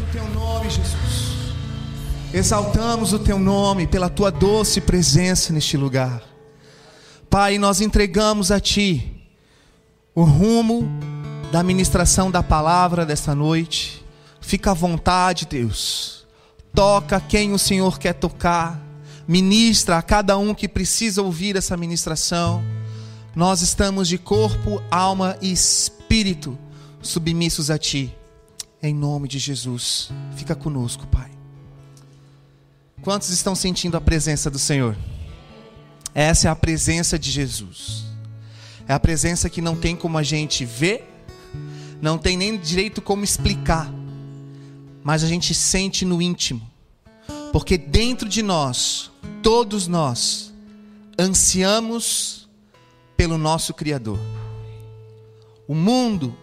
O teu nome, Jesus. Exaltamos o teu nome pela tua doce presença neste lugar. Pai, nós entregamos a ti o rumo da ministração da palavra desta noite. Fica à vontade, Deus. Toca quem o Senhor quer tocar. Ministra a cada um que precisa ouvir essa ministração. Nós estamos de corpo, alma e espírito submissos a ti. Em nome de Jesus. Fica conosco, Pai. Quantos estão sentindo a presença do Senhor? Essa é a presença de Jesus. É a presença que não tem como a gente ver, não tem nem direito como explicar, mas a gente sente no íntimo. Porque dentro de nós, todos nós, ansiamos pelo nosso Criador. O mundo,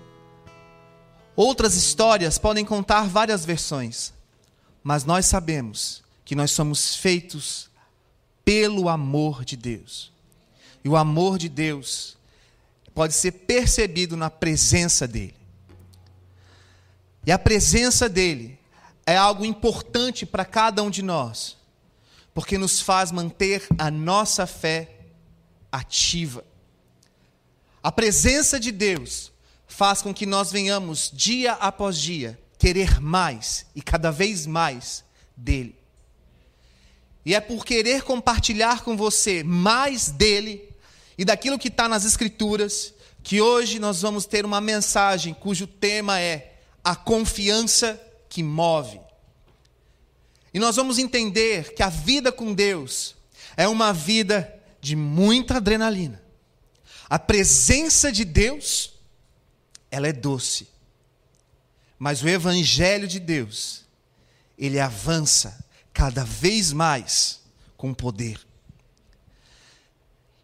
outras histórias podem contar várias versões, mas nós sabemos que nós somos feitos pelo amor de Deus. E o amor de Deus pode ser percebido na presença dEle. E a presença dEle é algo importante para cada um de nós, porque nos faz manter a nossa fé ativa. A presença de Deus faz com que nós venhamos dia após dia querer mais e cada vez mais dele. E é por querer compartilhar com você mais dele e daquilo que está nas Escrituras que hoje nós vamos ter uma mensagem cujo tema é a confiança que move. E nós vamos entender que a vida com Deus é uma vida de muita adrenalina. A presença de Deus, ela é doce. Mas o evangelho de Deus, ele avança cada vez mais com poder.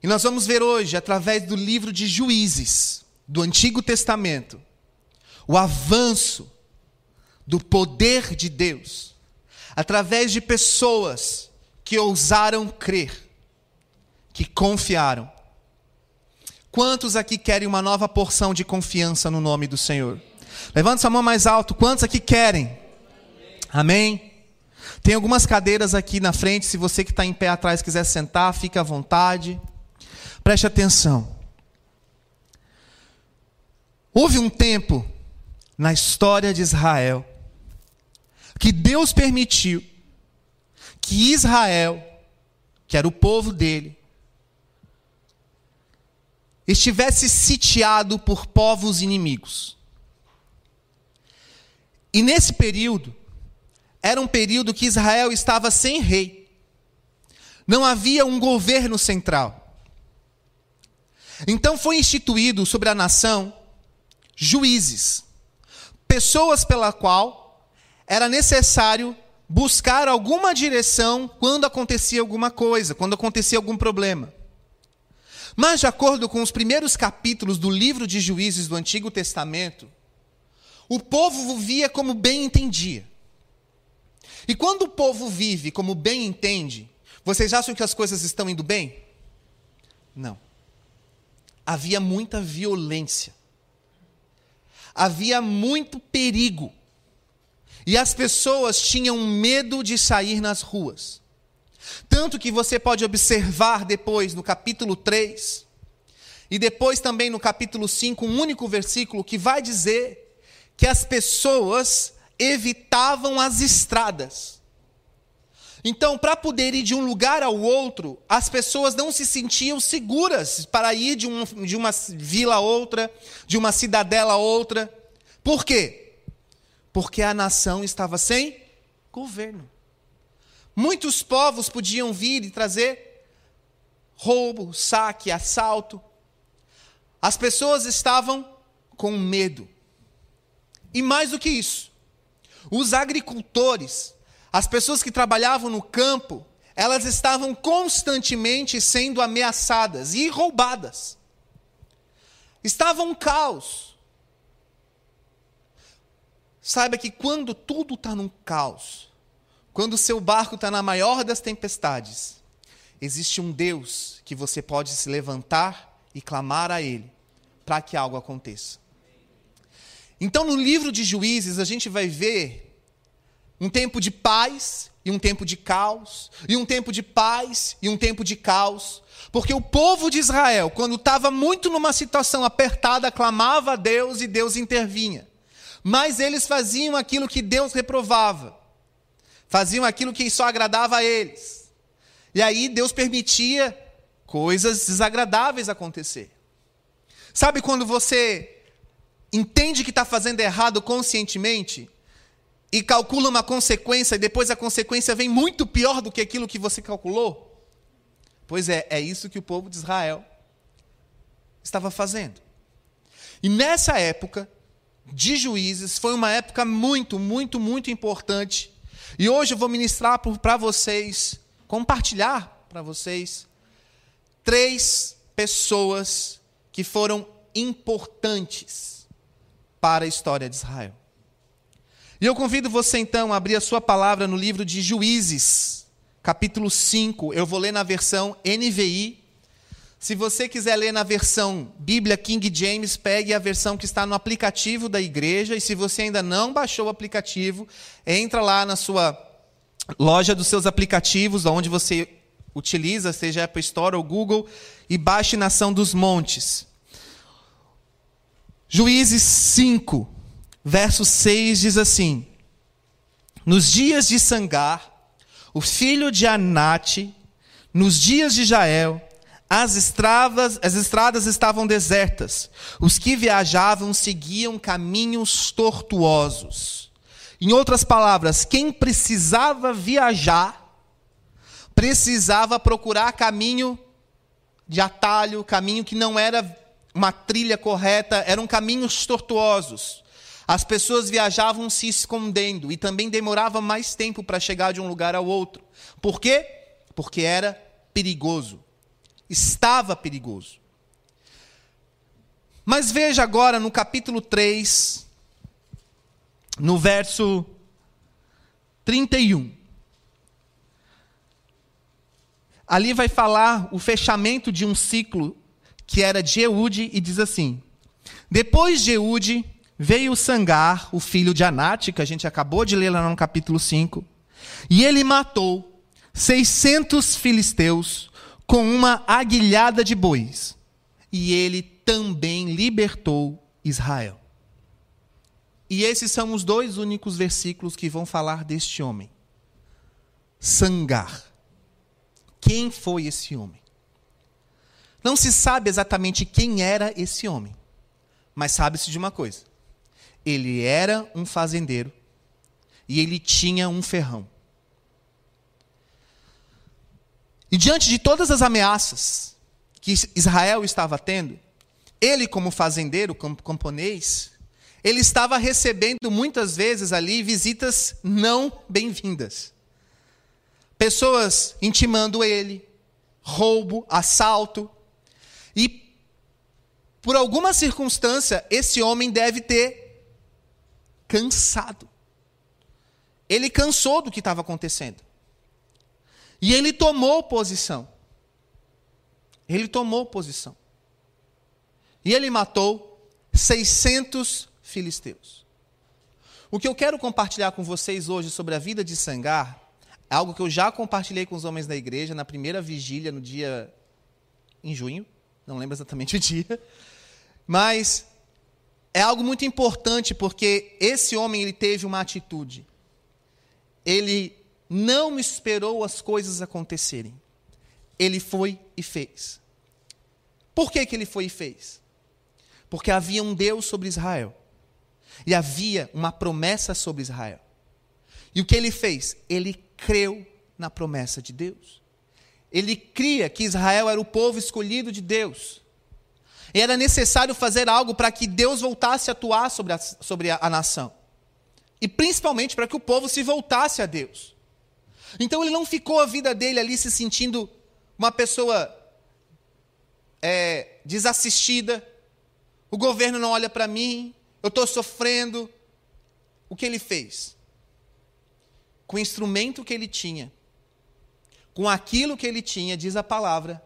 E nós vamos ver hoje, através do livro de Juízes, do Antigo Testamento, o avanço do poder de Deus, através de pessoas que ousaram crer, que confiaram. Quantos aqui querem uma nova porção de confiança no nome do Senhor? Levante sua mão mais alto. Quantos aqui querem? Amém? Tem algumas cadeiras aqui na frente, se você que está em pé atrás quiser sentar, fique à vontade. Preste atenção. Houve um tempo na história de Israel que Deus permitiu que Israel, que era o povo dele, estivesse sitiado por povos inimigos. E nesse período, era um período que Israel estava sem rei. Não havia um governo central. Então foi instituído sobre a nação juízes, pessoas pela qual era necessário buscar alguma direção quando acontecia alguma coisa, quando acontecia algum problema. Mas, de acordo com os primeiros capítulos do livro de Juízes do Antigo Testamento, o povo vivia como bem entendia. E quando o povo vive como bem entende, vocês acham que as coisas estão indo bem? Não. Havia muita violência. Havia muito perigo. E as pessoas tinham medo de sair nas ruas. Tanto que você pode observar depois no capítulo 3 e depois também no capítulo 5, um único versículo que vai dizer que as pessoas evitavam as estradas. Então, para poder ir de um lugar ao outro, as pessoas não se sentiam seguras para ir de, um, de uma vila a outra, de uma cidadela a outra. Por quê? Porque a nação estava sem governo. Muitos povos podiam vir e trazer roubo, saque, assalto. As pessoas estavam com medo. E mais do que isso, os agricultores, as pessoas que trabalhavam no campo, elas estavam constantemente sendo ameaçadas e roubadas. Estava um caos. Saiba que quando tudo está num caos, quando o seu barco está na maior das tempestades, existe um Deus que você pode se levantar e clamar a Ele para que algo aconteça. Então, no livro de Juízes, a gente vai ver um tempo de paz e um tempo de caos, e um tempo de paz e um tempo de caos. Porque o povo de Israel, quando estava muito numa situação apertada, clamava a Deus e Deus intervinha. Mas eles faziam aquilo que Deus reprovava, faziam aquilo que só agradava a eles. E aí Deus permitia coisas desagradáveis acontecer. Sabe quando você entende que está fazendo errado conscientemente? e calcula uma consequência e depois a consequência vem muito pior do que aquilo que você calculou? Pois é, é isso que o povo de Israel estava fazendo. E nessa época de juízes, foi uma época muito, muito, muito importante. E hoje eu vou ministrar para vocês, compartilhar para vocês, três pessoas que foram importantes para a história de Israel. E eu convido você então a abrir a sua palavra no livro de Juízes, capítulo 5. Eu vou ler na versão NVI. Se você quiser ler na versão Bíblia King James, pegue a versão que está no aplicativo da igreja. E se você ainda não baixou o aplicativo, entra lá na sua loja dos seus aplicativos, onde você utiliza, seja Apple Store ou Google, e baixe Nação dos Montes. Juízes 5, verso 6 diz assim: Nos dias de Sangar, o filho de Anate, nos dias de Jael, as estradas, as estradas estavam desertas. Os que viajavam seguiam caminhos tortuosos. Em outras palavras, quem precisava viajar, precisava procurar caminho de atalho, caminho que não era uma trilha correta, eram caminhos tortuosos. As pessoas viajavam se escondendo e também demorava mais tempo para chegar de um lugar ao outro. Por quê? Porque era perigoso. Estava perigoso. Mas veja agora no capítulo 3, no verso 31. Ali vai falar o fechamento de um ciclo que era de Eude e diz assim: Depois de Eude, veio Sangar, o filho de Anate, que a gente acabou de ler lá no capítulo 5, e ele matou 600 filisteus com uma aguilhada de bois. E ele também libertou Israel. E esses são os dois únicos versículos que vão falar deste homem. Sangar. Quem foi esse homem? Não se sabe exatamente quem era esse homem, mas sabe-se de uma coisa: ele era um fazendeiro e ele tinha um ferrão. E diante de todas as ameaças que Israel estava tendo, ele, como fazendeiro, como camponês, ele estava recebendo muitas vezes ali visitas não bem-vindas. Pessoas intimando ele, roubo, assalto. E, por alguma circunstância, esse homem deve ter cansado. Ele cansou do que estava acontecendo. E ele tomou posição. Ele tomou posição. E ele matou 600 filisteus. O que eu quero compartilhar com vocês hoje sobre a vida de Sangar é algo que eu já compartilhei com os homens da igreja na primeira vigília, no dia em junho, não lembro exatamente o dia, mas é algo muito importante porque esse homem ele teve uma atitude. Ele não esperou as coisas acontecerem. Ele foi e fez. Por que, que ele foi e fez? Porque havia um Deus sobre Israel. E havia uma promessa sobre Israel. E o que ele fez? Ele creu na promessa de Deus. Ele cria que Israel era o povo escolhido de Deus. Era necessário fazer algo para que Deus voltasse a atuar sobre a, sobre a, a nação. E principalmente para que o povo se voltasse a Deus. Então ele não ficou a vida dele ali se sentindo uma pessoa é, desassistida. O governo não olha para mim, eu estou sofrendo. O que ele fez? Com o instrumento que ele tinha, com aquilo que ele tinha, diz a palavra,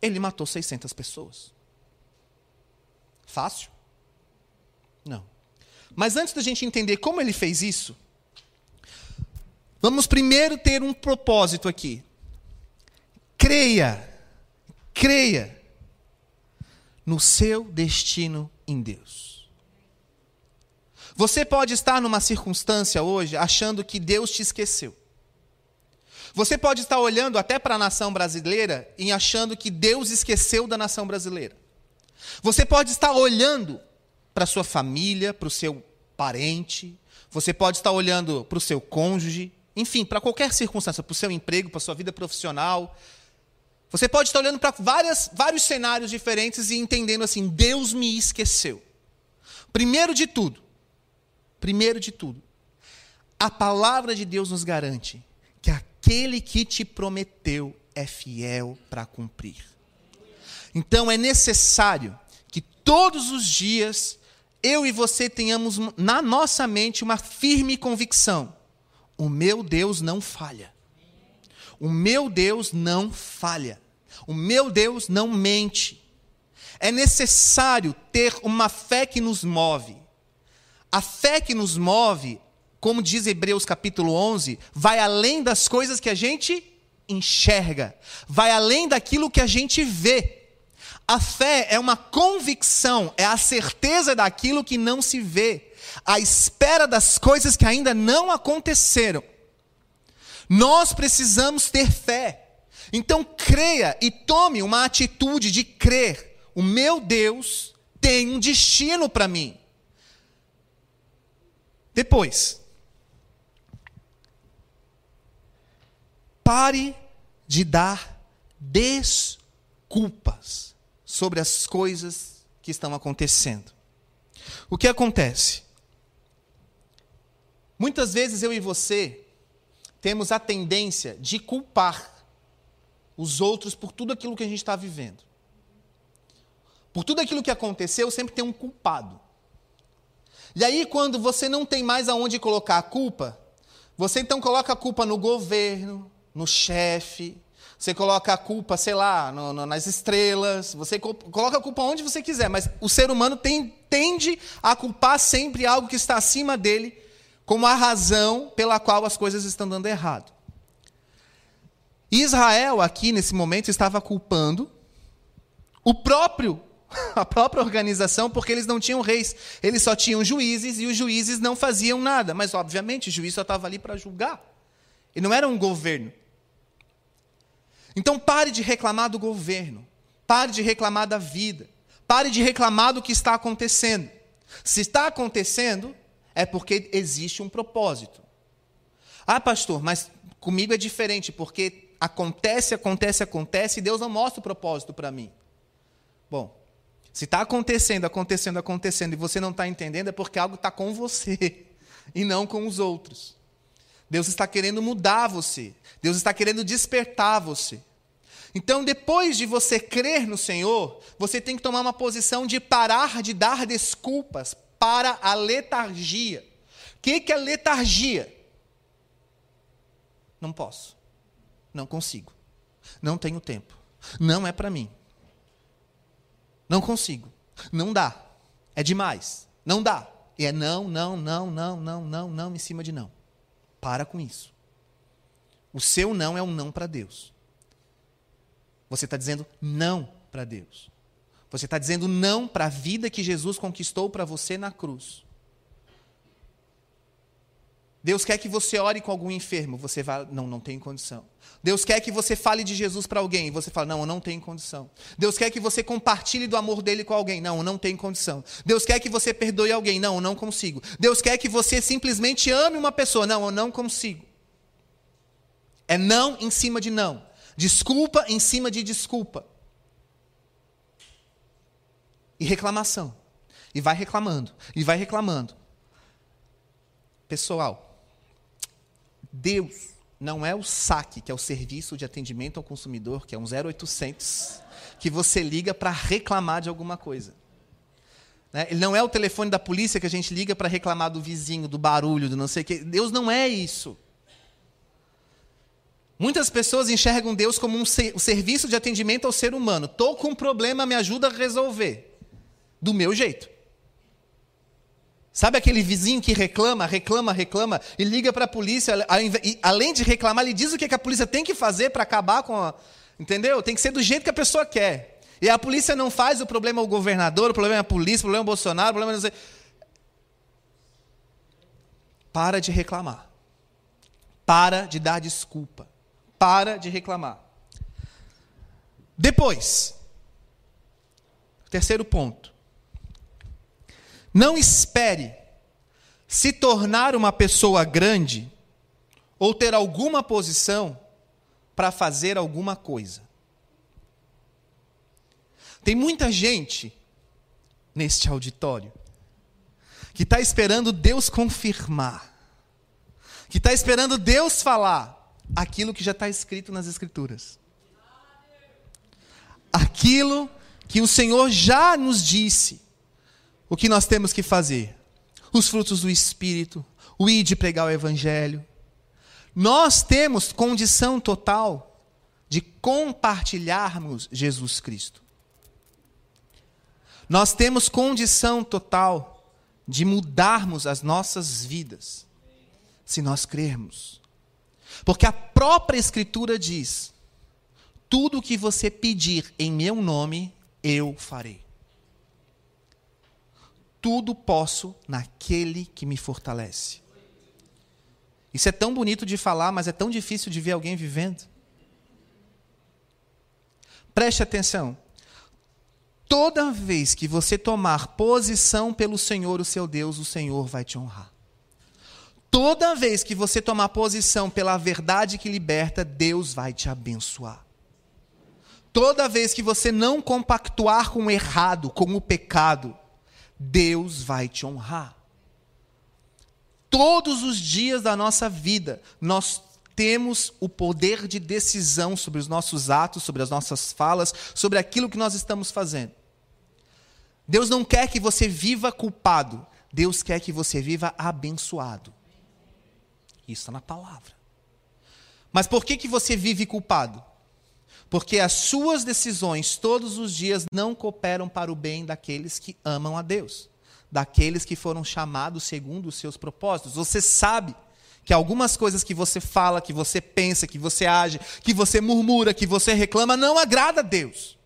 ele matou 600 pessoas. Fácil? Não. Mas antes da gente entender como ele fez isso, vamos primeiro ter um propósito aqui. Creia, creia no seu destino em Deus. Você pode estar numa circunstância hoje achando que Deus te esqueceu. Você pode estar olhando até para a nação brasileira e achando que Deus esqueceu da nação brasileira. Você pode estar olhando para sua família, para o seu parente, você pode estar olhando para o seu cônjuge, enfim, para qualquer circunstância, para o seu emprego, para a sua vida profissional. Você pode estar olhando para vários cenários diferentes e entendendo assim: Deus me esqueceu. Primeiro de tudo, primeiro de tudo, a palavra de Deus nos garante que aquele que te prometeu é fiel para cumprir. Então é necessário que todos os dias eu e você tenhamos na nossa mente uma firme convicção: o meu Deus não falha. O meu Deus não falha. O meu Deus não mente. É necessário ter uma fé que nos move. A fé que nos move, como diz Hebreus capítulo 11, vai além das coisas que a gente enxerga, vai além daquilo que a gente vê. A fé é uma convicção, é a certeza daquilo que não se vê, a espera das coisas que ainda não aconteceram. Nós precisamos ter fé. Então creia e tome uma atitude de crer. O meu Deus tem um destino para mim. Depois, pare de dar desculpas sobre as coisas que estão acontecendo. O que acontece? Muitas vezes eu e você temos a tendência de culpar os outros por tudo aquilo que a gente está vivendo. Por tudo aquilo que aconteceu, sempre tem um culpado. E aí, quando você não tem mais aonde colocar a culpa, você então coloca a culpa no governo, no chefe, você coloca a culpa, sei lá, no, no, nas estrelas, você coloca a culpa onde você quiser, mas o ser humano tem, tende a culpar sempre algo que está acima dele como a razão pela qual as coisas estão dando errado. Israel, aqui nesse momento, estava culpando o próprio, a própria organização, porque eles não tinham reis, eles só tinham juízes e os juízes não faziam nada. Mas, obviamente, o juiz só estava ali para julgar. E não era um governo. Então, pare de reclamar do governo, pare de reclamar da vida, pare de reclamar do que está acontecendo. Se está acontecendo, é porque existe um propósito. Ah, pastor, mas comigo é diferente, porque acontece, acontece, acontece e Deus não mostra o propósito para mim. Bom, se está acontecendo, acontecendo, acontecendo e você não está entendendo, é porque algo está com você e não com os outros. Deus está querendo mudar você. Deus está querendo despertar você. Então, depois de você crer no Senhor, você tem que tomar uma posição de parar de dar desculpas para a letargia. O que, que é letargia? Não posso. Não consigo. Não tenho tempo. Não é para mim. Não consigo. Não dá. É demais. Não dá. E é não, não, não, não, não, não, não em cima de não. Para com isso. O seu não é um não para Deus. Você está dizendo não para Deus. Você está dizendo não para a vida que Jesus conquistou para você na cruz. Deus quer que você ore com algum enfermo, você vai, não, não tem condição. Deus quer que você fale de Jesus para alguém, você fala, não, eu não tenho condição. Deus quer que você compartilhe do amor dele com alguém, não, eu não tenho condição. Deus quer que você perdoe alguém, não, eu não consigo. Deus quer que você simplesmente ame uma pessoa, não, eu não consigo. É não em cima de não. Desculpa em cima de desculpa. E reclamação. E vai reclamando, e vai reclamando. Pessoal, Deus não é o saque, que é o serviço de atendimento ao consumidor, que é um 0800, que você liga para reclamar de alguma coisa. Né? Ele não é o telefone da polícia que a gente liga para reclamar do vizinho, do barulho, do não sei o quê. Deus não é isso. Muitas pessoas enxergam Deus como um serviço de atendimento ao ser humano. Estou com um problema, me ajuda a resolver. Do meu jeito. Sabe aquele vizinho que reclama, reclama, reclama e liga para a polícia, e, além de reclamar, ele diz o que a polícia tem que fazer para acabar com a. Entendeu? Tem que ser do jeito que a pessoa quer. E a polícia não faz, o problema é o governador, o problema é a polícia, o problema é o Bolsonaro, o problema é. Para de reclamar. Para de dar desculpa. Para de reclamar. Depois, terceiro ponto. Não espere se tornar uma pessoa grande ou ter alguma posição para fazer alguma coisa. Tem muita gente neste auditório que está esperando Deus confirmar, que está esperando Deus falar aquilo que já está escrito nas Escrituras. Aquilo que o Senhor já nos disse o que nós temos que fazer. Os frutos do Espírito, o ir de pregar o Evangelho. Nós temos condição total de compartilharmos Jesus Cristo. Nós temos condição total de mudarmos as nossas vidas, se nós crermos. Porque a própria Escritura diz: tudo o que você pedir em meu nome, eu farei tudo posso naquele que me fortalece. Isso é tão bonito de falar, mas é tão difícil de ver alguém vivendo. Preste atenção. Toda vez que você tomar posição pelo Senhor, o seu Deus, o Senhor vai te honrar. Toda vez que você tomar posição pela verdade que liberta, Deus vai te abençoar. Toda vez que você não compactuar com o errado, com o pecado, Deus vai te honrar. Todos os dias da nossa vida, nós temos o poder de decisão sobre os nossos atos, sobre as nossas falas, sobre aquilo que nós estamos fazendo. Deus não quer que você viva culpado, Deus quer que você viva abençoado. Isso está na palavra. Mas por que, que você vive culpado? Porque as suas decisões todos os dias não cooperam para o bem daqueles que amam a Deus, daqueles que foram chamados segundo os seus propósitos. Você sabe que algumas coisas que você fala, que você pensa, que você age, que você murmura, que você reclama, não agrada a Deus.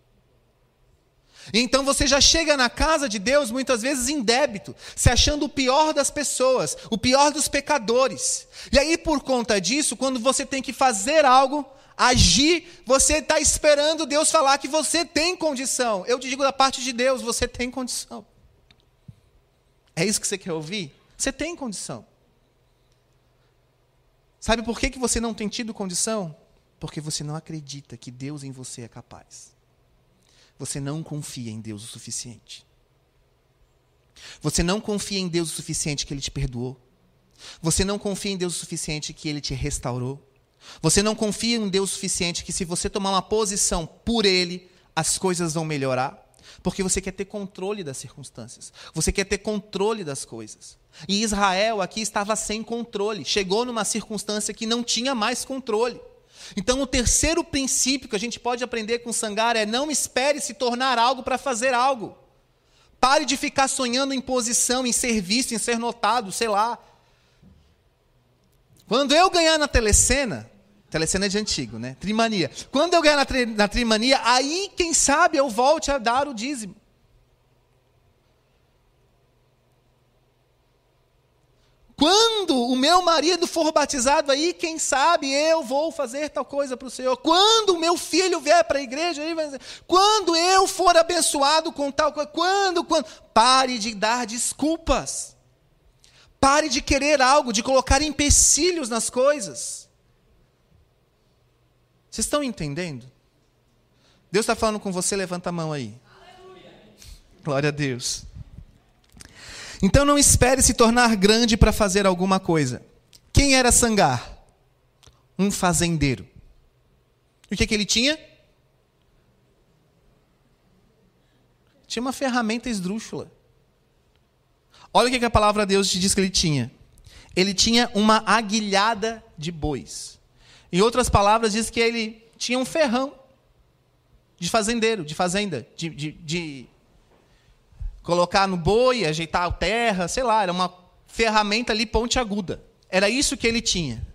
Então você já chega na casa de Deus muitas vezes em débito, se achando o pior das pessoas, o pior dos pecadores. E aí, por conta disso, quando você tem que fazer algo, agir, você está esperando Deus falar que você tem condição. Eu te digo da parte de Deus, você tem condição. É isso que você quer ouvir? Você tem condição. Sabe por que, que você não tem tido condição? Porque você não acredita que Deus em você é capaz. Você não confia em Deus o suficiente. Você não confia em Deus o suficiente que Ele te perdoou. Você não confia em Deus o suficiente que Ele te restaurou. Você não confia em Deus o suficiente que, se você tomar uma posição por Ele, as coisas vão melhorar? Porque você quer ter controle das circunstâncias. Você quer ter controle das coisas. E Israel aqui estava sem controle. Chegou numa circunstância que não tinha mais controle. Então, o terceiro princípio que a gente pode aprender com Sangar é: não espere se tornar algo para fazer algo. Pare de ficar sonhando em posição, em ser visto, em ser notado, sei lá. Quando eu ganhar na telecena, Telecena é de antigo, né? Trimania. Quando eu ganhar na, tri, na trimania, aí, quem sabe, eu volte a dar o dízimo. Quando o meu marido for batizado, aí, quem sabe, eu vou fazer tal coisa para o Senhor. Quando o meu filho vier para a igreja, aí vai dizer, quando eu for abençoado com tal coisa, quando, quando. Pare de dar desculpas. Pare de querer algo, de colocar empecilhos nas coisas. Vocês estão entendendo? Deus está falando com você, levanta a mão aí. Aleluia. Glória a Deus. Então não espere se tornar grande para fazer alguma coisa. Quem era Sangar? Um fazendeiro. E o que, que ele tinha? Tinha uma ferramenta esdrúxula. Olha o que, que a palavra de Deus te diz que ele tinha. Ele tinha uma aguilhada de bois. Em outras palavras, diz que ele tinha um ferrão de fazendeiro, de fazenda, de, de, de colocar no boi, ajeitar a terra, sei lá, era uma ferramenta ali ponte aguda. Era isso que ele tinha.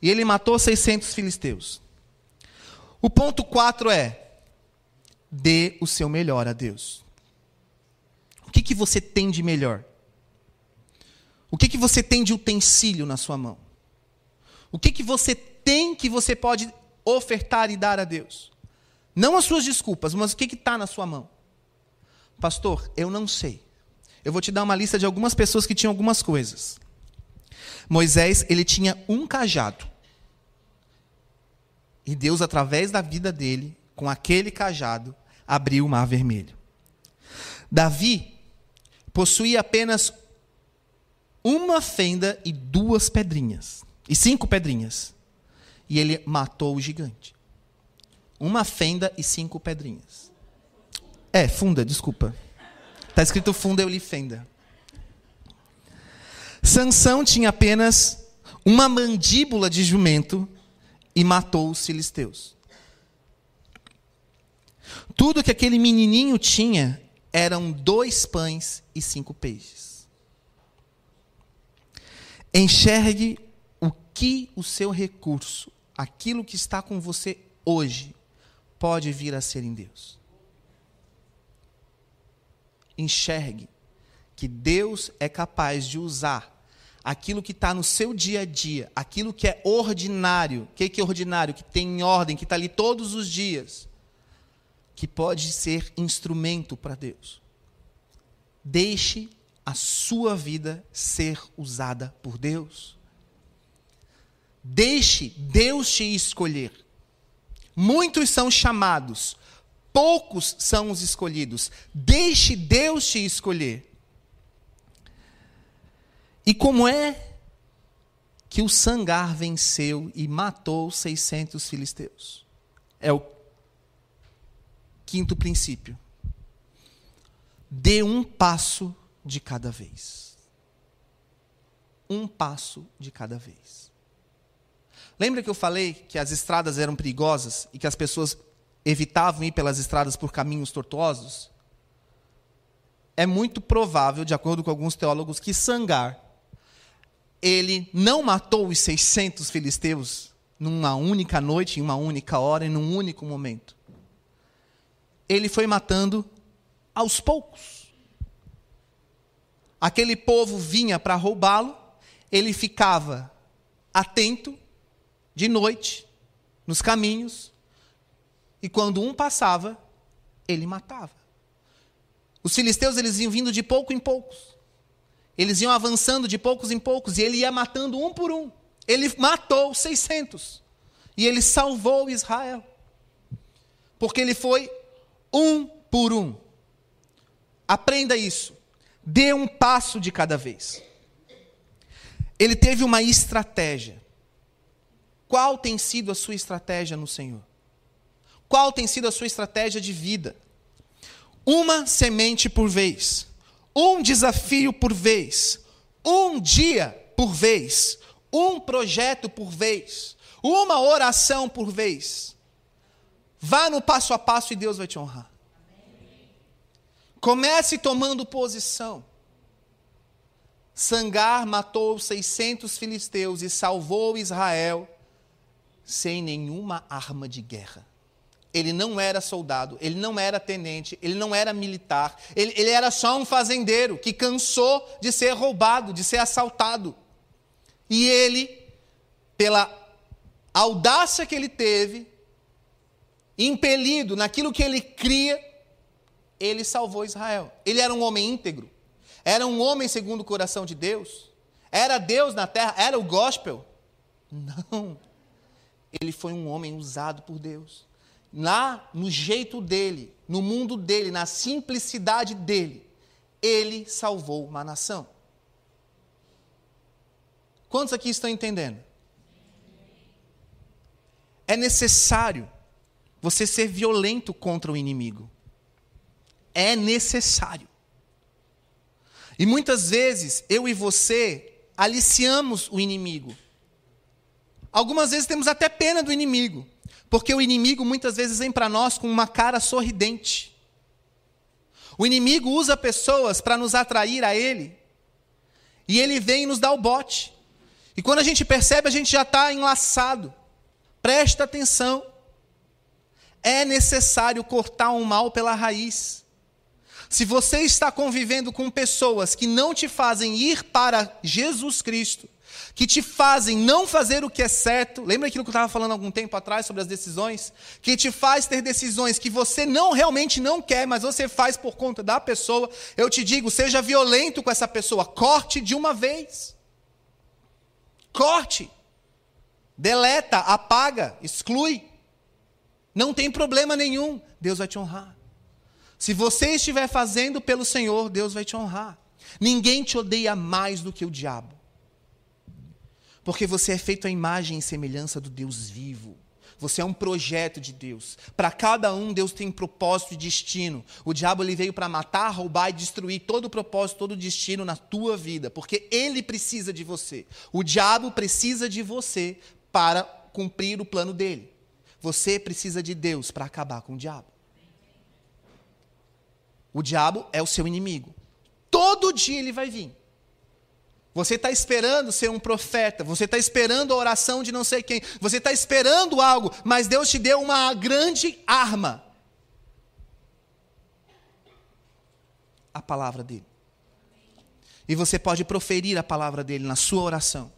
E ele matou 600 filisteus. O ponto 4 é: dê o seu melhor a Deus. O que, que você tem de melhor? O que, que você tem de utensílio na sua mão? O que, que você tem que você pode ofertar e dar a Deus? Não as suas desculpas, mas o que está na sua mão? Pastor, eu não sei. Eu vou te dar uma lista de algumas pessoas que tinham algumas coisas. Moisés, ele tinha um cajado. E Deus, através da vida dele, com aquele cajado, abriu o mar vermelho. Davi possuía apenas uma fenda e duas pedrinhas. E cinco pedrinhas. E ele matou o gigante. Uma fenda e cinco pedrinhas. É, funda, desculpa. Está escrito funda, eu li fenda. Sansão tinha apenas uma mandíbula de jumento e matou os filisteus. Tudo que aquele menininho tinha eram dois pães e cinco peixes. Enxergue o que o seu recurso, aquilo que está com você hoje, pode vir a ser em Deus. Enxergue que Deus é capaz de usar aquilo que está no seu dia a dia, aquilo que é ordinário. O que é ordinário? Que tem em ordem, que está ali todos os dias, que pode ser instrumento para Deus. Deixe a sua vida ser usada por Deus. Deixe Deus te escolher. Muitos são chamados, poucos são os escolhidos. Deixe Deus te escolher. E como é que o Sangar venceu e matou 600 filisteus? É o quinto princípio. Dê um passo de cada vez. Um passo de cada vez. Lembra que eu falei que as estradas eram perigosas e que as pessoas evitavam ir pelas estradas por caminhos tortuosos? É muito provável, de acordo com alguns teólogos, que Sangar ele não matou os 600 filisteus numa única noite, em uma única hora, em um único momento. Ele foi matando aos poucos. Aquele povo vinha para roubá-lo, ele ficava atento de noite nos caminhos, e quando um passava, ele matava. Os filisteus eles iam vindo de pouco em poucos. Eles iam avançando de poucos em poucos e ele ia matando um por um. Ele matou 600 e ele salvou Israel. Porque ele foi um por um. Aprenda isso. Dê um passo de cada vez. Ele teve uma estratégia. Qual tem sido a sua estratégia no Senhor? Qual tem sido a sua estratégia de vida? Uma semente por vez um desafio por vez, um dia por vez, um projeto por vez, uma oração por vez. Vá no passo a passo e Deus vai te honrar. Comece tomando posição. Sangar matou 600 filisteus e salvou Israel sem nenhuma arma de guerra. Ele não era soldado, ele não era tenente, ele não era militar, ele, ele era só um fazendeiro que cansou de ser roubado, de ser assaltado. E ele, pela audácia que ele teve, impelido naquilo que ele cria, ele salvou Israel. Ele era um homem íntegro, era um homem segundo o coração de Deus, era Deus na terra, era o gospel. Não. Ele foi um homem usado por Deus lá no jeito dele, no mundo dele, na simplicidade dele, ele salvou uma nação. Quantos aqui estão entendendo? É necessário você ser violento contra o inimigo. É necessário. E muitas vezes eu e você aliciamos o inimigo. Algumas vezes temos até pena do inimigo. Porque o inimigo muitas vezes vem para nós com uma cara sorridente. O inimigo usa pessoas para nos atrair a ele. E ele vem e nos dá o bote. E quando a gente percebe, a gente já está enlaçado. Presta atenção. É necessário cortar o mal pela raiz. Se você está convivendo com pessoas que não te fazem ir para Jesus Cristo, que te fazem não fazer o que é certo, lembra aquilo que eu estava falando algum tempo atrás sobre as decisões? Que te faz ter decisões que você não realmente não quer, mas você faz por conta da pessoa. Eu te digo, seja violento com essa pessoa, corte de uma vez. Corte. Deleta, apaga, exclui. Não tem problema nenhum. Deus vai te honrar. Se você estiver fazendo pelo Senhor, Deus vai te honrar. Ninguém te odeia mais do que o diabo. Porque você é feito à imagem e semelhança do Deus vivo. Você é um projeto de Deus. Para cada um, Deus tem propósito e destino. O diabo ele veio para matar, roubar e destruir todo o propósito, todo o destino na tua vida, porque ele precisa de você. O diabo precisa de você para cumprir o plano dele. Você precisa de Deus para acabar com o diabo. O diabo é o seu inimigo. Todo dia ele vai vir. Você está esperando ser um profeta, você está esperando a oração de não sei quem, você está esperando algo, mas Deus te deu uma grande arma a palavra dele. E você pode proferir a palavra dele na sua oração.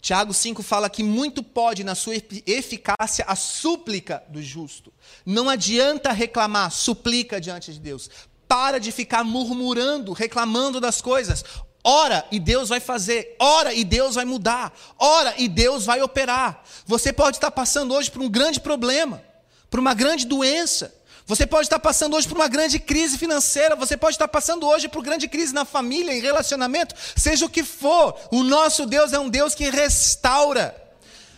Tiago 5 fala que muito pode, na sua eficácia, a súplica do justo. Não adianta reclamar, suplica diante de Deus. Para de ficar murmurando, reclamando das coisas. Ora e Deus vai fazer, ora e Deus vai mudar, ora e Deus vai operar. Você pode estar passando hoje por um grande problema, por uma grande doença, você pode estar passando hoje por uma grande crise financeira, você pode estar passando hoje por grande crise na família, em relacionamento, seja o que for. O nosso Deus é um Deus que restaura.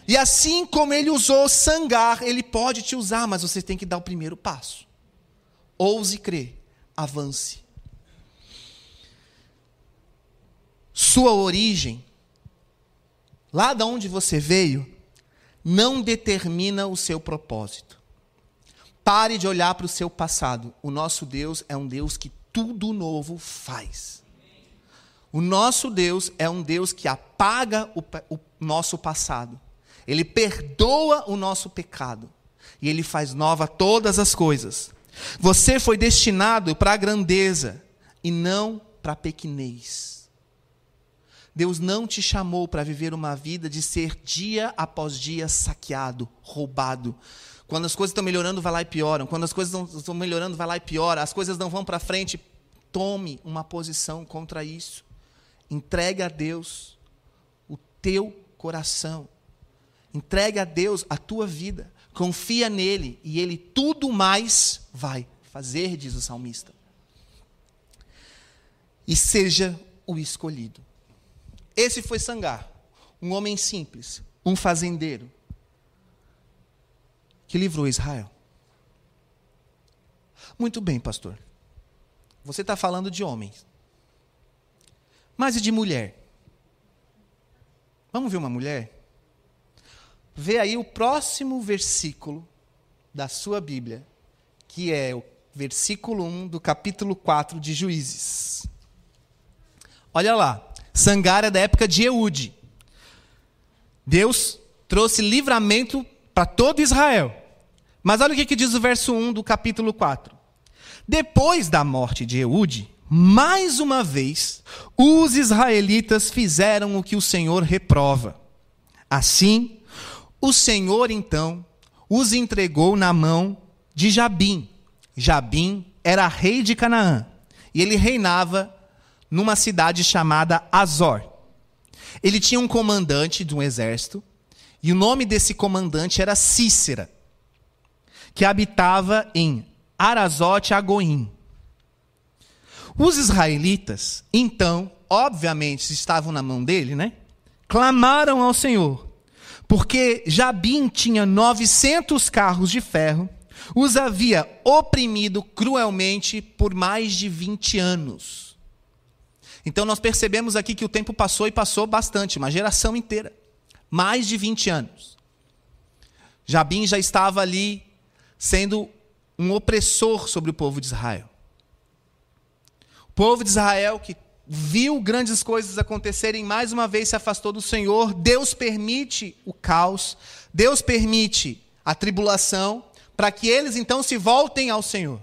E assim como ele usou sangar, ele pode te usar, mas você tem que dar o primeiro passo. Ouse crer, avance. Sua origem, lá de onde você veio, não determina o seu propósito. Pare de olhar para o seu passado. O nosso Deus é um Deus que tudo novo faz. O nosso Deus é um Deus que apaga o, o nosso passado. Ele perdoa o nosso pecado. E ele faz nova todas as coisas. Você foi destinado para a grandeza e não para a pequenez. Deus não te chamou para viver uma vida de ser dia após dia saqueado, roubado. Quando as coisas estão melhorando, vai lá e pioram. Quando as coisas estão melhorando, vai lá e piora. As coisas não vão para frente. Tome uma posição contra isso. Entregue a Deus o teu coração. Entregue a Deus a tua vida. Confia nele e ele tudo mais vai fazer, diz o salmista. E seja o escolhido. Esse foi Sangar, um homem simples, um fazendeiro, que livrou Israel. Muito bem, pastor. Você está falando de homens. Mas e de mulher? Vamos ver uma mulher? Vê aí o próximo versículo da sua Bíblia, que é o versículo 1 do capítulo 4 de Juízes. Olha lá. Sangar é da época de Eude. Deus trouxe livramento para todo Israel. Mas olha o que, diz o verso 1 do capítulo 4. Depois da morte de Eude, mais uma vez, os israelitas fizeram o que o Senhor reprova. Assim, o Senhor então os entregou na mão de Jabim. Jabim era rei de Canaã e ele reinava numa cidade chamada Azor. Ele tinha um comandante de um exército e o nome desse comandante era Cícera que habitava em Arazote Agoim. Os israelitas, então, obviamente, estavam na mão dele, né? Clamaram ao Senhor, porque Jabim tinha 900 carros de ferro, os havia oprimido cruelmente por mais de 20 anos. Então nós percebemos aqui que o tempo passou e passou bastante, uma geração inteira. Mais de 20 anos. Jabim já estava ali sendo um opressor sobre o povo de Israel. O povo de Israel que viu grandes coisas acontecerem, mais uma vez se afastou do Senhor. Deus permite o caos, Deus permite a tribulação, para que eles então se voltem ao Senhor.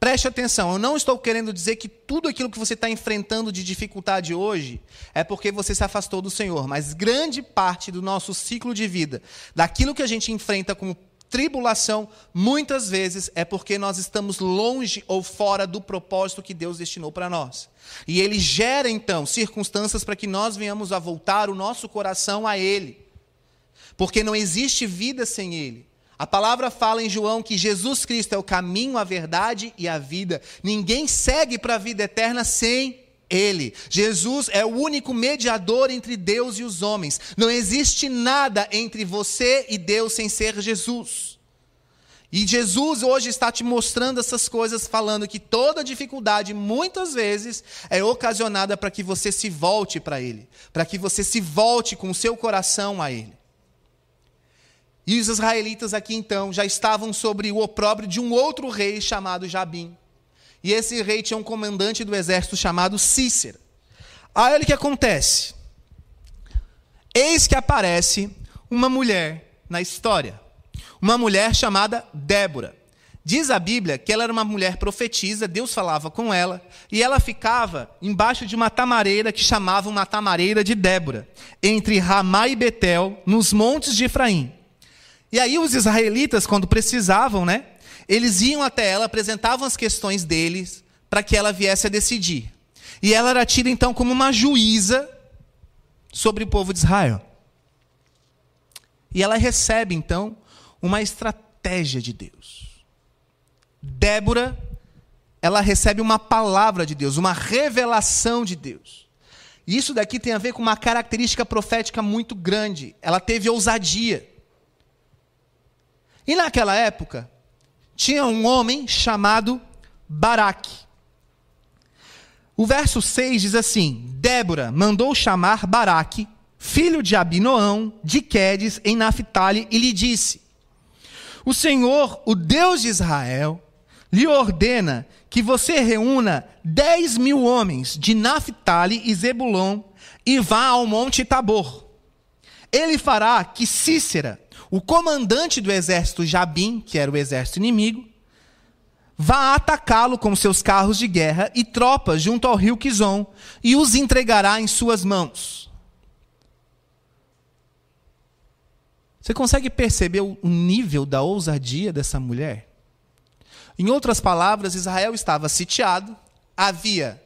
Preste atenção, eu não estou querendo dizer que tudo aquilo que você está enfrentando de dificuldade hoje é porque você se afastou do Senhor, mas grande parte do nosso ciclo de vida, daquilo que a gente enfrenta como tribulação, muitas vezes é porque nós estamos longe ou fora do propósito que Deus destinou para nós. E Ele gera então circunstâncias para que nós venhamos a voltar o nosso coração a Ele, porque não existe vida sem Ele. A palavra fala em João que Jesus Cristo é o caminho, a verdade e a vida. Ninguém segue para a vida eterna sem ele. Jesus é o único mediador entre Deus e os homens. Não existe nada entre você e Deus sem ser Jesus. E Jesus hoje está te mostrando essas coisas, falando que toda dificuldade, muitas vezes, é ocasionada para que você se volte para Ele, para que você se volte com o seu coração a Ele. E os israelitas aqui então já estavam sobre o opróbrio de um outro rei chamado Jabim. E esse rei tinha um comandante do exército chamado Cícera. Aí olha o que acontece. Eis que aparece uma mulher na história. Uma mulher chamada Débora. Diz a Bíblia que ela era uma mulher profetisa, Deus falava com ela, e ela ficava embaixo de uma tamareira que chamavam uma tamareira de Débora, entre Ramá e Betel, nos montes de Efraim. E aí os israelitas, quando precisavam, né, eles iam até ela, apresentavam as questões deles para que ela viesse a decidir. E ela era tida então como uma juíza sobre o povo de Israel. E ela recebe então uma estratégia de Deus. Débora, ela recebe uma palavra de Deus, uma revelação de Deus. E isso daqui tem a ver com uma característica profética muito grande. Ela teve ousadia. E naquela época, tinha um homem chamado Baraque. O verso 6 diz assim: Débora mandou chamar Baraque, filho de Abinoão, de Quedes, em Naphtali, e lhe disse: O Senhor, o Deus de Israel, lhe ordena que você reúna dez mil homens de Naphtali e Zebulon e vá ao monte Tabor. Ele fará que Cícera, o comandante do exército Jabim, que era o exército inimigo, vá atacá-lo com seus carros de guerra e tropas junto ao rio Quizon e os entregará em suas mãos. Você consegue perceber o nível da ousadia dessa mulher? Em outras palavras, Israel estava sitiado, havia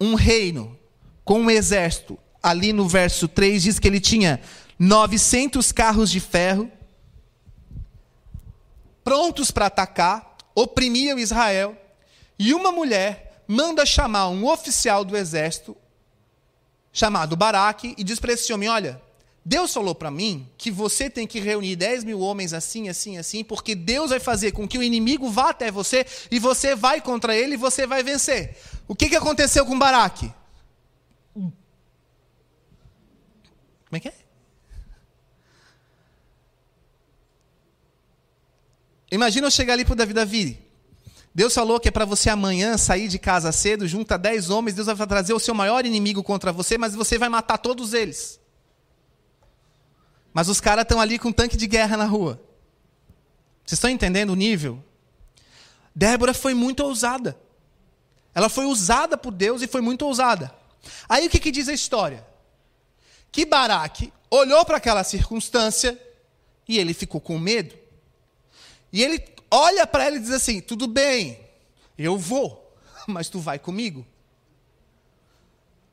um reino com um exército. Ali no verso 3 diz que ele tinha 900 carros de ferro, prontos para atacar, oprimiam Israel, e uma mulher manda chamar um oficial do exército, chamado Baraque, e diz para esse homem: Olha, Deus falou para mim que você tem que reunir 10 mil homens assim, assim, assim, porque Deus vai fazer com que o inimigo vá até você e você vai contra ele e você vai vencer. O que, que aconteceu com Baraque? Como é que é? Imagina eu chegar ali para o Davi, Davi. Deus falou que é para você amanhã sair de casa cedo, junta dez homens, Deus vai trazer o seu maior inimigo contra você, mas você vai matar todos eles. Mas os caras estão ali com um tanque de guerra na rua. Vocês estão entendendo o nível? Débora foi muito ousada. Ela foi usada por Deus e foi muito ousada. Aí o que, que diz a história? Que Baraque olhou para aquela circunstância e ele ficou com medo. E ele olha para ela e diz assim: Tudo bem, eu vou, mas tu vai comigo.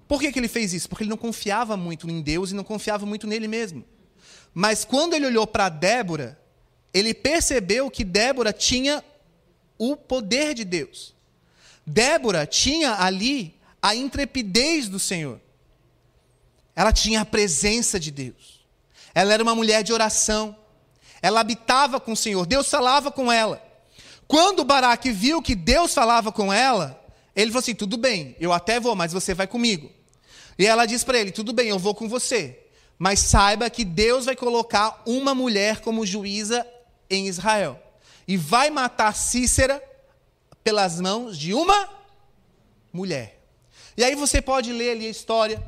Por que, que ele fez isso? Porque ele não confiava muito em Deus e não confiava muito nele mesmo. Mas quando ele olhou para Débora, ele percebeu que Débora tinha o poder de Deus. Débora tinha ali a intrepidez do Senhor. Ela tinha a presença de Deus. Ela era uma mulher de oração. Ela habitava com o Senhor, Deus falava com ela. Quando Baraque viu que Deus falava com ela, ele falou assim: tudo bem, eu até vou, mas você vai comigo. E ela diz para ele: tudo bem, eu vou com você. Mas saiba que Deus vai colocar uma mulher como juíza em Israel. E vai matar Cícera pelas mãos de uma mulher. E aí você pode ler ali a história.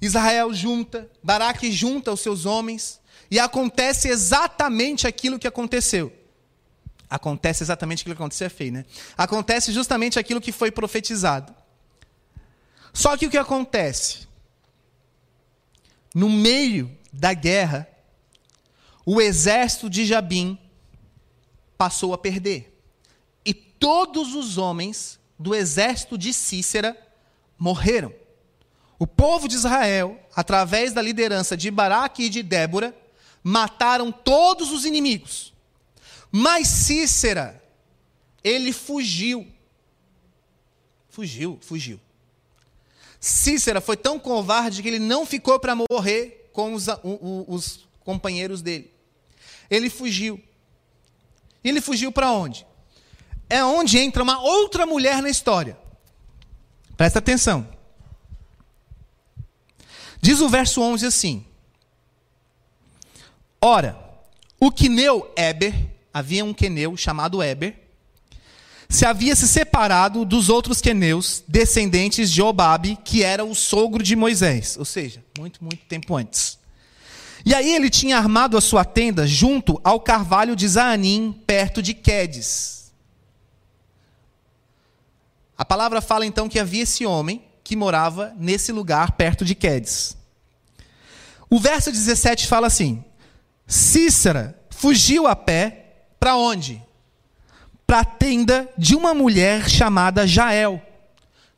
Israel junta, Baraque junta os seus homens, e acontece exatamente aquilo que aconteceu. Acontece exatamente aquilo que aconteceu, é feio, né? Acontece justamente aquilo que foi profetizado. Só que o que acontece? No meio da guerra, o exército de Jabim passou a perder. E todos os homens do exército de Cícera morreram. O povo de Israel, através da liderança de Baraque e de Débora, mataram todos os inimigos. Mas Cícera, ele fugiu. Fugiu, fugiu. Cícera foi tão covarde que ele não ficou para morrer com os, os companheiros dele. Ele fugiu. Ele fugiu para onde? É onde entra uma outra mulher na história. Presta atenção. Diz o verso 11 assim: Ora, o queneu Eber, havia um queneu chamado Eber, se havia se separado dos outros queneus, descendentes de Obabe, que era o sogro de Moisés, ou seja, muito, muito tempo antes. E aí ele tinha armado a sua tenda junto ao carvalho de Zaanim, perto de Quedes. A palavra fala então que havia esse homem que morava nesse lugar perto de Quedes. O verso 17 fala assim: Cícera fugiu a pé para onde? Para a tenda de uma mulher chamada Jael.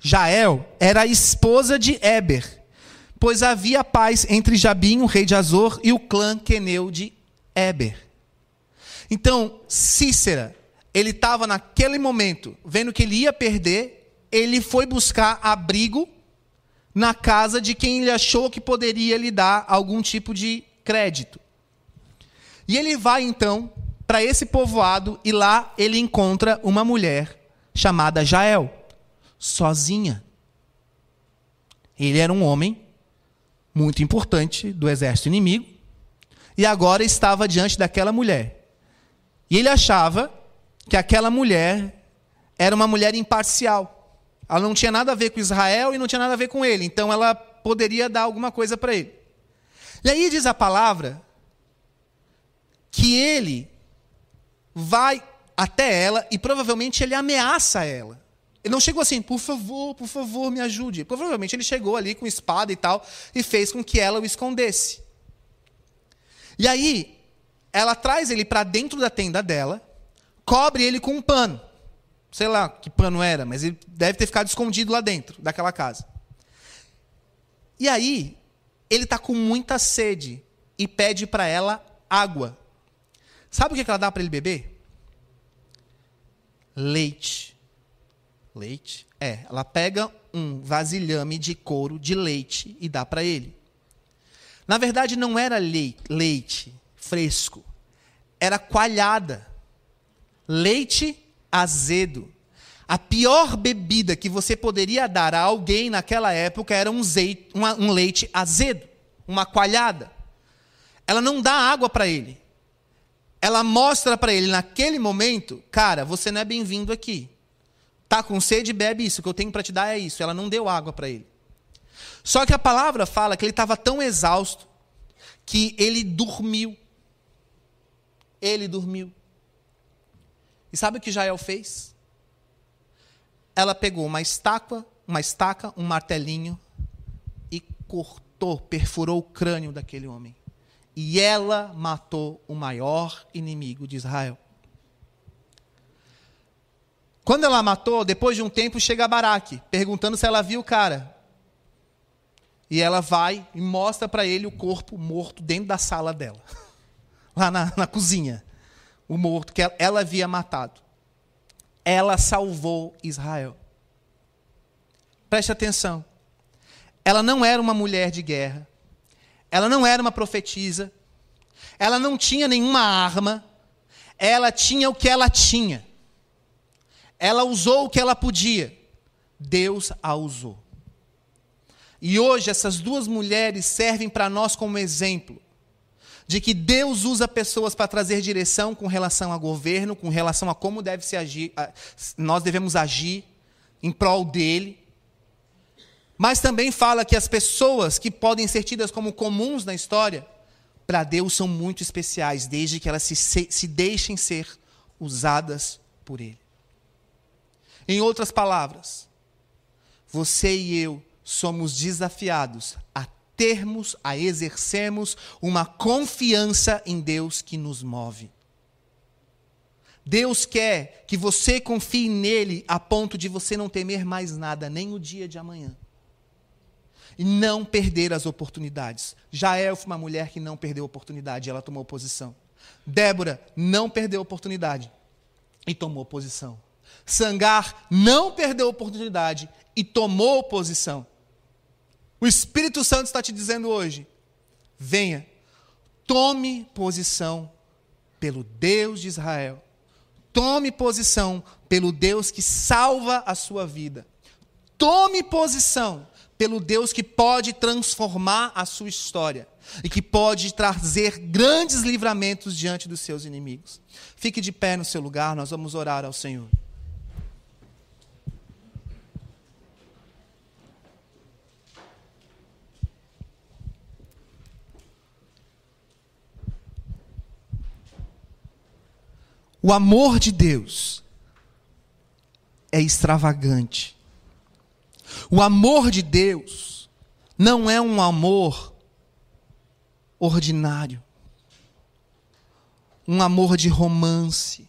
Jael era a esposa de Eber, pois havia paz entre Jabim, o rei de Azor, e o clã queneu de Eber. Então, Cícera, ele estava naquele momento, vendo que ele ia perder, ele foi buscar abrigo na casa de quem ele achou que poderia lhe dar algum tipo de crédito. E ele vai então para esse povoado e lá ele encontra uma mulher chamada Jael, sozinha. Ele era um homem muito importante do exército inimigo e agora estava diante daquela mulher. E ele achava que aquela mulher era uma mulher imparcial. Ela não tinha nada a ver com Israel e não tinha nada a ver com ele, então ela poderia dar alguma coisa para ele. E aí diz a palavra que ele vai até ela e provavelmente ele ameaça ela. Ele não chegou assim, por favor, por favor, me ajude. Provavelmente ele chegou ali com espada e tal e fez com que ela o escondesse. E aí, ela traz ele para dentro da tenda dela, cobre ele com um pano. Sei lá que pano era, mas ele deve ter ficado escondido lá dentro daquela casa. E aí, ele está com muita sede e pede para ela água. Sabe o que ela dá para ele beber? Leite. Leite? É, ela pega um vasilhame de couro de leite e dá para ele. Na verdade, não era leite fresco, era coalhada. Leite azedo. A pior bebida que você poderia dar a alguém naquela época era um, zeite, um leite azedo, uma coalhada. Ela não dá água para ele ela mostra para ele naquele momento, cara, você não é bem-vindo aqui. Tá com sede, bebe isso, o que eu tenho para te dar é isso. Ela não deu água para ele. Só que a palavra fala que ele estava tão exausto que ele dormiu. Ele dormiu. E sabe o que Jael fez? Ela pegou uma estaca, uma estaca, um martelinho e cortou, perfurou o crânio daquele homem e ela matou o maior inimigo de Israel. Quando ela matou, depois de um tempo chega Baraque, perguntando se ela viu o cara. E ela vai e mostra para ele o corpo morto dentro da sala dela, lá na, na cozinha. O morto que ela havia matado. Ela salvou Israel. Preste atenção. Ela não era uma mulher de guerra. Ela não era uma profetisa. Ela não tinha nenhuma arma. Ela tinha o que ela tinha. Ela usou o que ela podia. Deus a usou. E hoje essas duas mulheres servem para nós como exemplo de que Deus usa pessoas para trazer direção com relação a governo, com relação a como deve se agir, nós devemos agir, em prol dele. Mas também fala que as pessoas que podem ser tidas como comuns na história, para Deus são muito especiais, desde que elas se, se deixem ser usadas por Ele. Em outras palavras, você e eu somos desafiados a termos, a exercermos uma confiança em Deus que nos move. Deus quer que você confie nele a ponto de você não temer mais nada, nem o dia de amanhã. E não perder as oportunidades. Jael foi uma mulher que não perdeu oportunidade, ela tomou posição. Débora não perdeu oportunidade e tomou posição. Sangar não perdeu oportunidade e tomou posição. O Espírito Santo está te dizendo hoje: venha, tome posição pelo Deus de Israel Tome posição pelo Deus que salva a sua vida. Tome posição pelo Deus que pode transformar a sua história e que pode trazer grandes livramentos diante dos seus inimigos. Fique de pé no seu lugar, nós vamos orar ao Senhor. O amor de Deus é extravagante. O amor de Deus não é um amor ordinário, um amor de romance,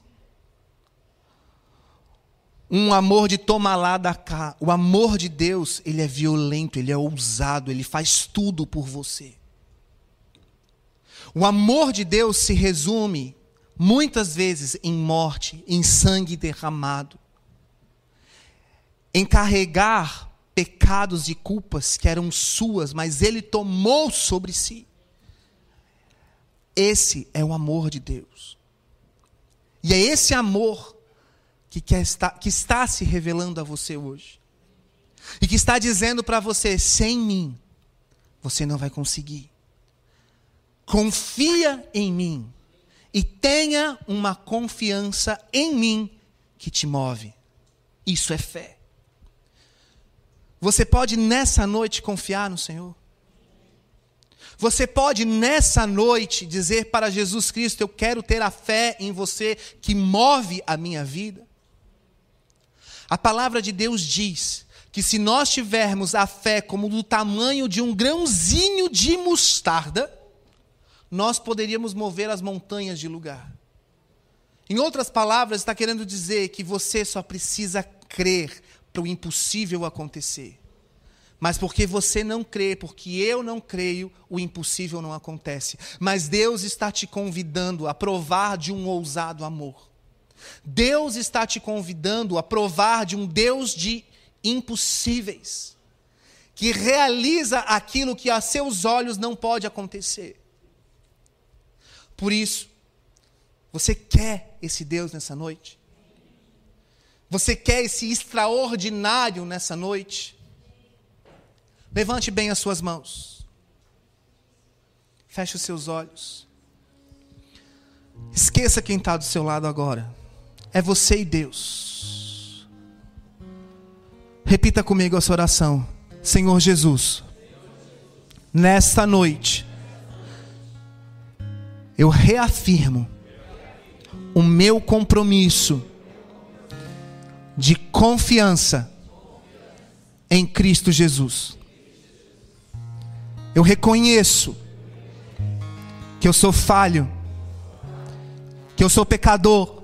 um amor de toma lá da cá. O amor de Deus, ele é violento, ele é ousado, ele faz tudo por você. O amor de Deus se resume muitas vezes em morte, em sangue derramado, em carregar pecados e culpas que eram suas, mas ele tomou sobre si. Esse é o amor de Deus. E é esse amor que, quer estar, que está se revelando a você hoje. E que está dizendo para você: sem mim, você não vai conseguir. Confia em mim e tenha uma confiança em mim que te move. Isso é fé. Você pode nessa noite confiar no Senhor? Você pode nessa noite dizer para Jesus Cristo: Eu quero ter a fé em você que move a minha vida? A palavra de Deus diz que se nós tivermos a fé como do tamanho de um grãozinho de mostarda, nós poderíamos mover as montanhas de lugar. Em outras palavras, está querendo dizer que você só precisa crer o impossível acontecer. Mas porque você não crê, porque eu não creio, o impossível não acontece. Mas Deus está te convidando a provar de um ousado amor. Deus está te convidando a provar de um Deus de impossíveis, que realiza aquilo que a seus olhos não pode acontecer. Por isso, você quer esse Deus nessa noite? Você quer esse extraordinário nessa noite? Levante bem as suas mãos. Feche os seus olhos. Esqueça quem está do seu lado agora. É você e Deus. Repita comigo essa oração. Senhor Jesus, nesta noite, eu reafirmo o meu compromisso de confiança em Cristo Jesus. Eu reconheço que eu sou falho, que eu sou pecador,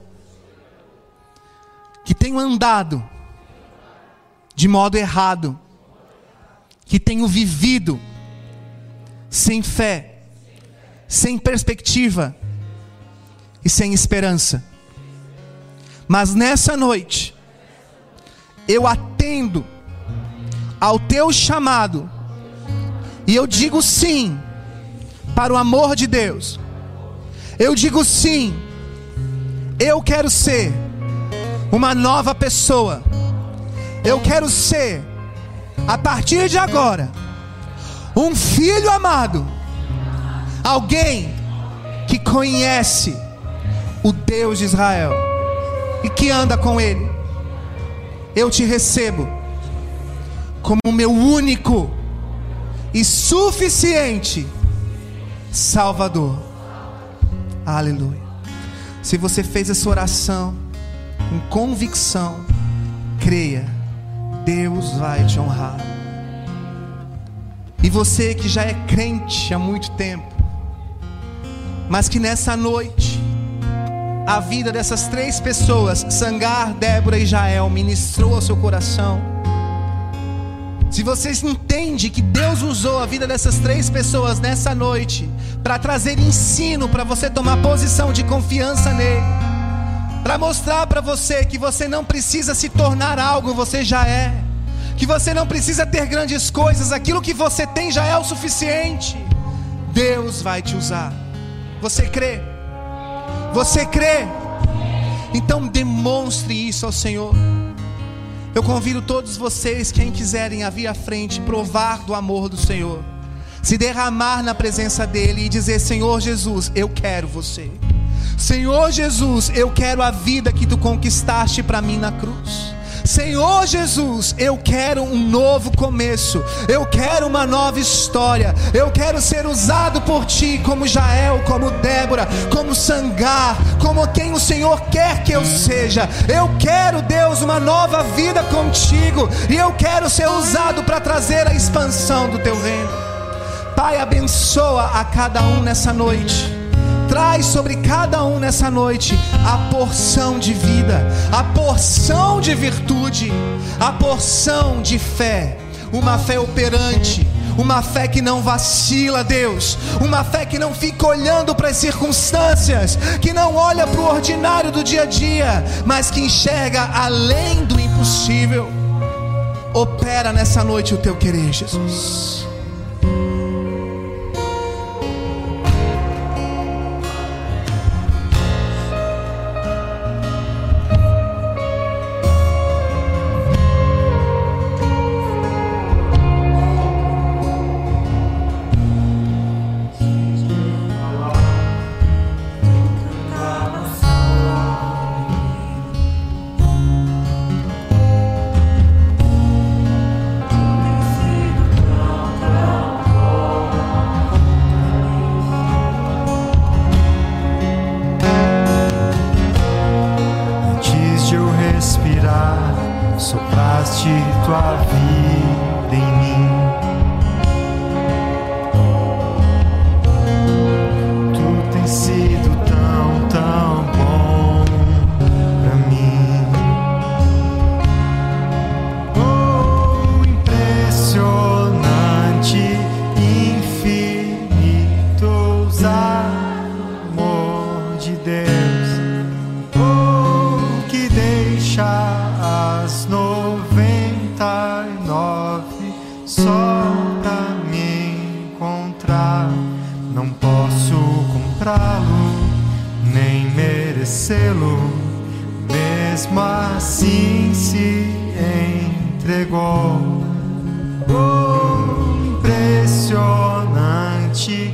que tenho andado de modo errado, que tenho vivido sem fé sem perspectiva e sem esperança. Mas nessa noite, eu atendo ao teu chamado e eu digo sim para o amor de Deus. Eu digo sim, eu quero ser uma nova pessoa. Eu quero ser, a partir de agora, um filho amado Alguém que conhece o Deus de Israel e que anda com Ele. Eu te recebo como meu único e suficiente Salvador. Aleluia. Se você fez essa oração com convicção, creia, Deus vai te honrar. E você que já é crente há muito tempo, mas que nessa noite, a vida dessas três pessoas, Sangar, Débora e Jael, ministrou ao seu coração se vocês entendem que Deus usou a vida dessas três pessoas nessa noite para trazer ensino para você tomar posição de confiança nele, para mostrar para você que você não precisa se tornar algo, você já é, que você não precisa ter grandes coisas, aquilo que você tem já é o suficiente. Deus vai te usar. Você crê? Você crê? Então demonstre isso ao Senhor. Eu convido todos vocês, quem quiserem vir à frente, provar do amor do Senhor, se derramar na presença dEle e dizer: Senhor Jesus, eu quero você. Senhor Jesus, eu quero a vida que tu conquistaste para mim na cruz. Senhor Jesus, eu quero um novo começo, eu quero uma nova história, eu quero ser usado por ti como Jael, como Débora, como Sangar, como quem o Senhor quer que eu seja. Eu quero, Deus, uma nova vida contigo e eu quero ser usado para trazer a expansão do teu reino. Pai, abençoa a cada um nessa noite traz sobre cada um nessa noite a porção de vida, a porção de virtude, a porção de fé, uma fé operante, uma fé que não vacila, Deus, uma fé que não fica olhando para as circunstâncias, que não olha para o ordinário do dia a dia, mas que enxerga além do impossível. Opera nessa noite o teu querer, Jesus. só pra me encontrar. Não posso comprá-lo, nem merecê-lo. Mesmo assim se entregou. Oh, impressionante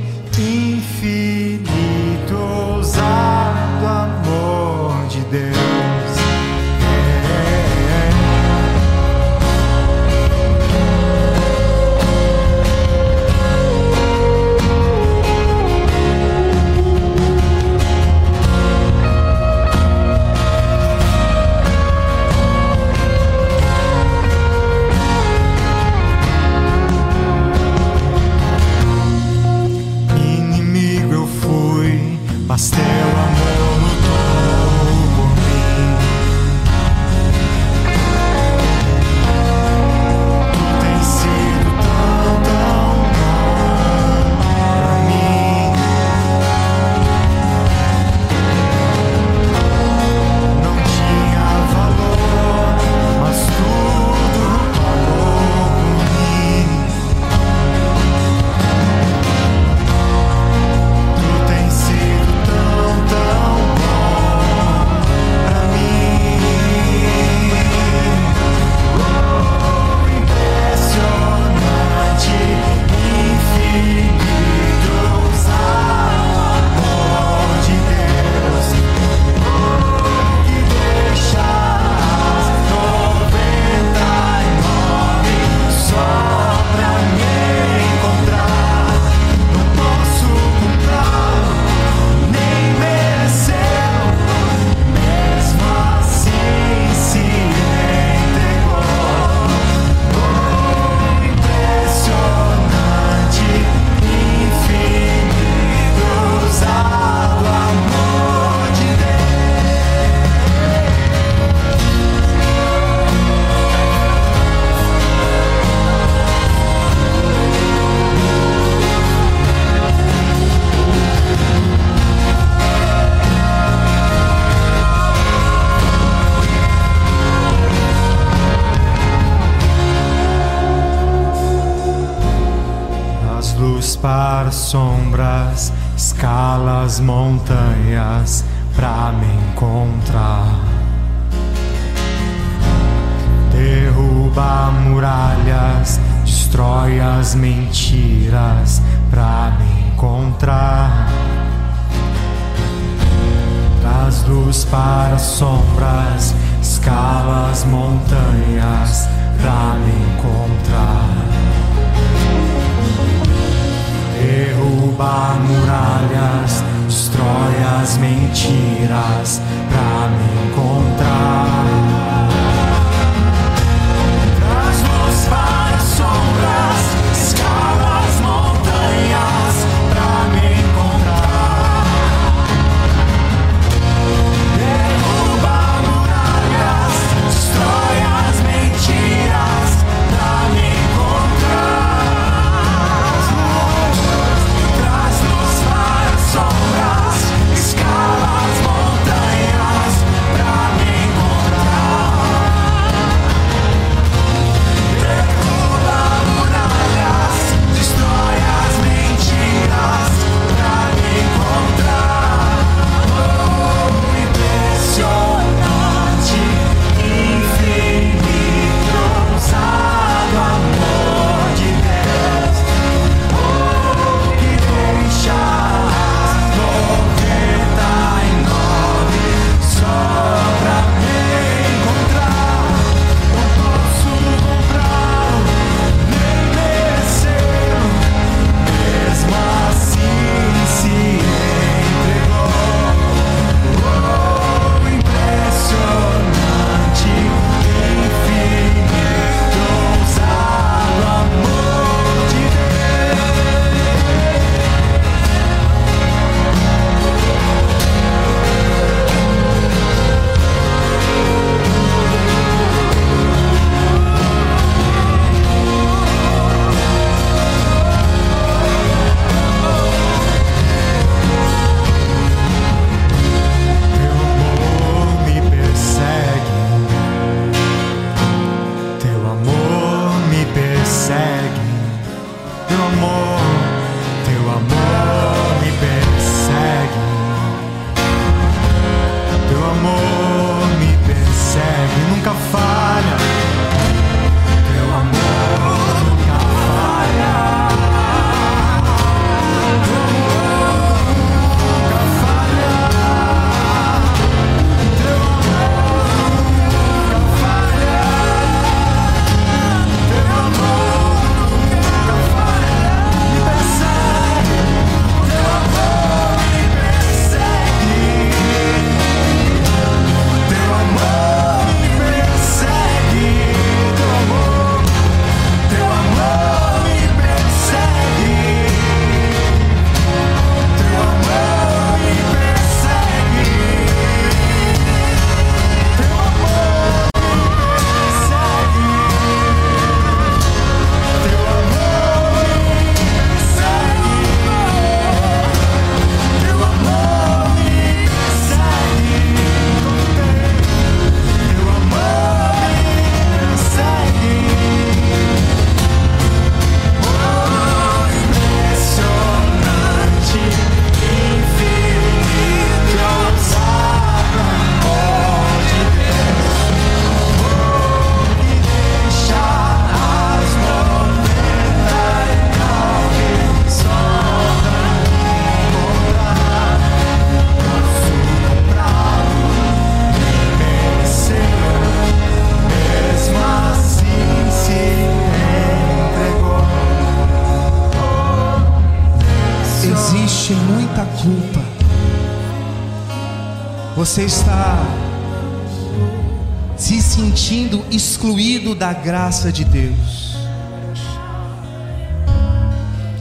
graça de Deus.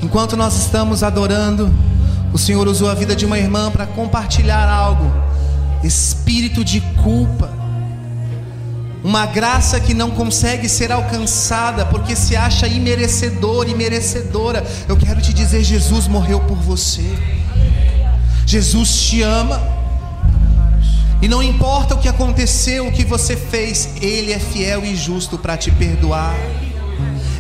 Enquanto nós estamos adorando, o Senhor usou a vida de uma irmã para compartilhar algo, espírito de culpa, uma graça que não consegue ser alcançada porque se acha imerecedor e merecedora. Eu quero te dizer: Jesus morreu por você, Jesus te ama. E não importa o que aconteceu, o que você fez, Ele é fiel e justo para te perdoar.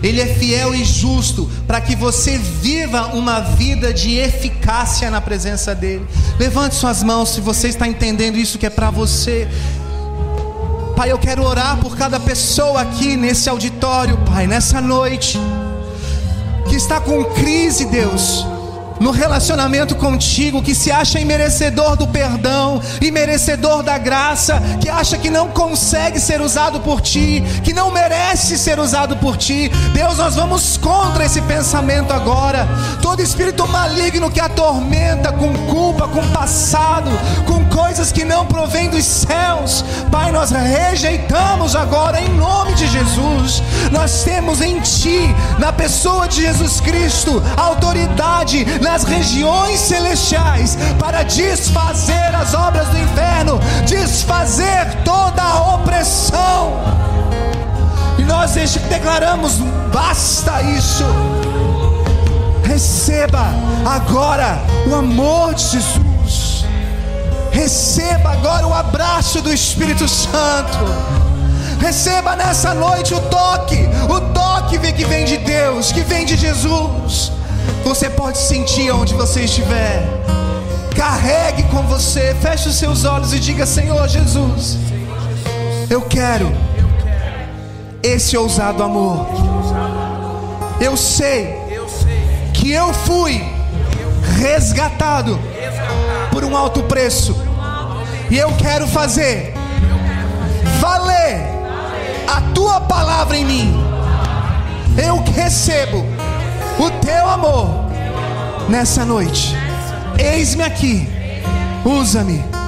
Ele é fiel e justo para que você viva uma vida de eficácia na presença dEle. Levante suas mãos se você está entendendo isso que é para você. Pai, eu quero orar por cada pessoa aqui nesse auditório, Pai, nessa noite, que está com crise, Deus no relacionamento contigo, que se acha imerecedor do perdão, imerecedor da graça, que acha que não consegue ser usado por ti, que não merece ser usado por ti. Deus, nós vamos contra esse pensamento agora. Todo espírito maligno que atormenta com culpa, com passado, com coisas que não provém dos céus, Pai, nós rejeitamos agora em nome de Jesus. Nós temos em ti, na pessoa de Jesus Cristo, autoridade na nas regiões celestiais para desfazer as obras do inferno, desfazer toda a opressão. E nós declaramos: basta isso. Receba agora o amor de Jesus. Receba agora o abraço do Espírito Santo. Receba nessa noite o toque, o toque que vem de Deus, que vem de Jesus. Você pode sentir onde você estiver. Carregue com você, feche os seus olhos e diga: Senhor Jesus, eu quero esse ousado amor. Eu sei que eu fui resgatado por um alto preço, e eu quero fazer valer a tua palavra em mim. Eu recebo nessa noite. Eis-me aqui, usa-me.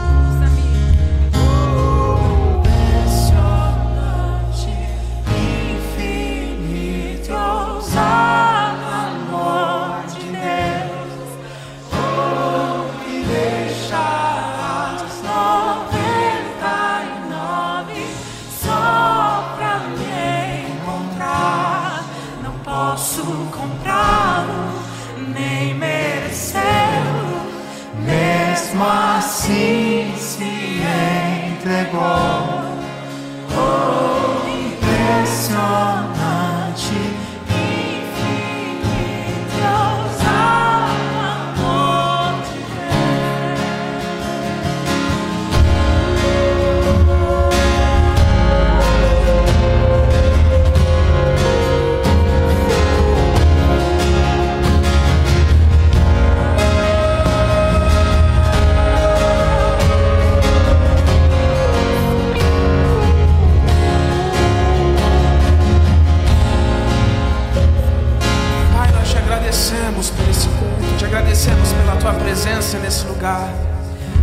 Tua presença nesse lugar,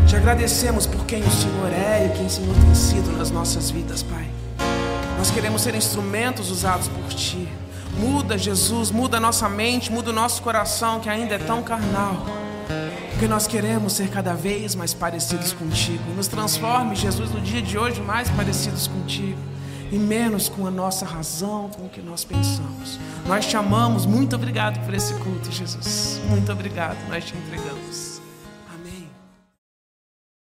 te agradecemos por quem o Senhor é e quem o Senhor tem sido nas nossas vidas, Pai. Nós queremos ser instrumentos usados por ti. Muda, Jesus, muda a nossa mente, muda o nosso coração que ainda é tão carnal. Porque nós queremos ser cada vez mais parecidos contigo. Nos transforme, Jesus, no dia de hoje mais parecidos contigo e menos com a nossa razão, com o que nós pensamos. Nós te amamos, muito obrigado por esse culto, Jesus. Muito obrigado, nós te entregamos.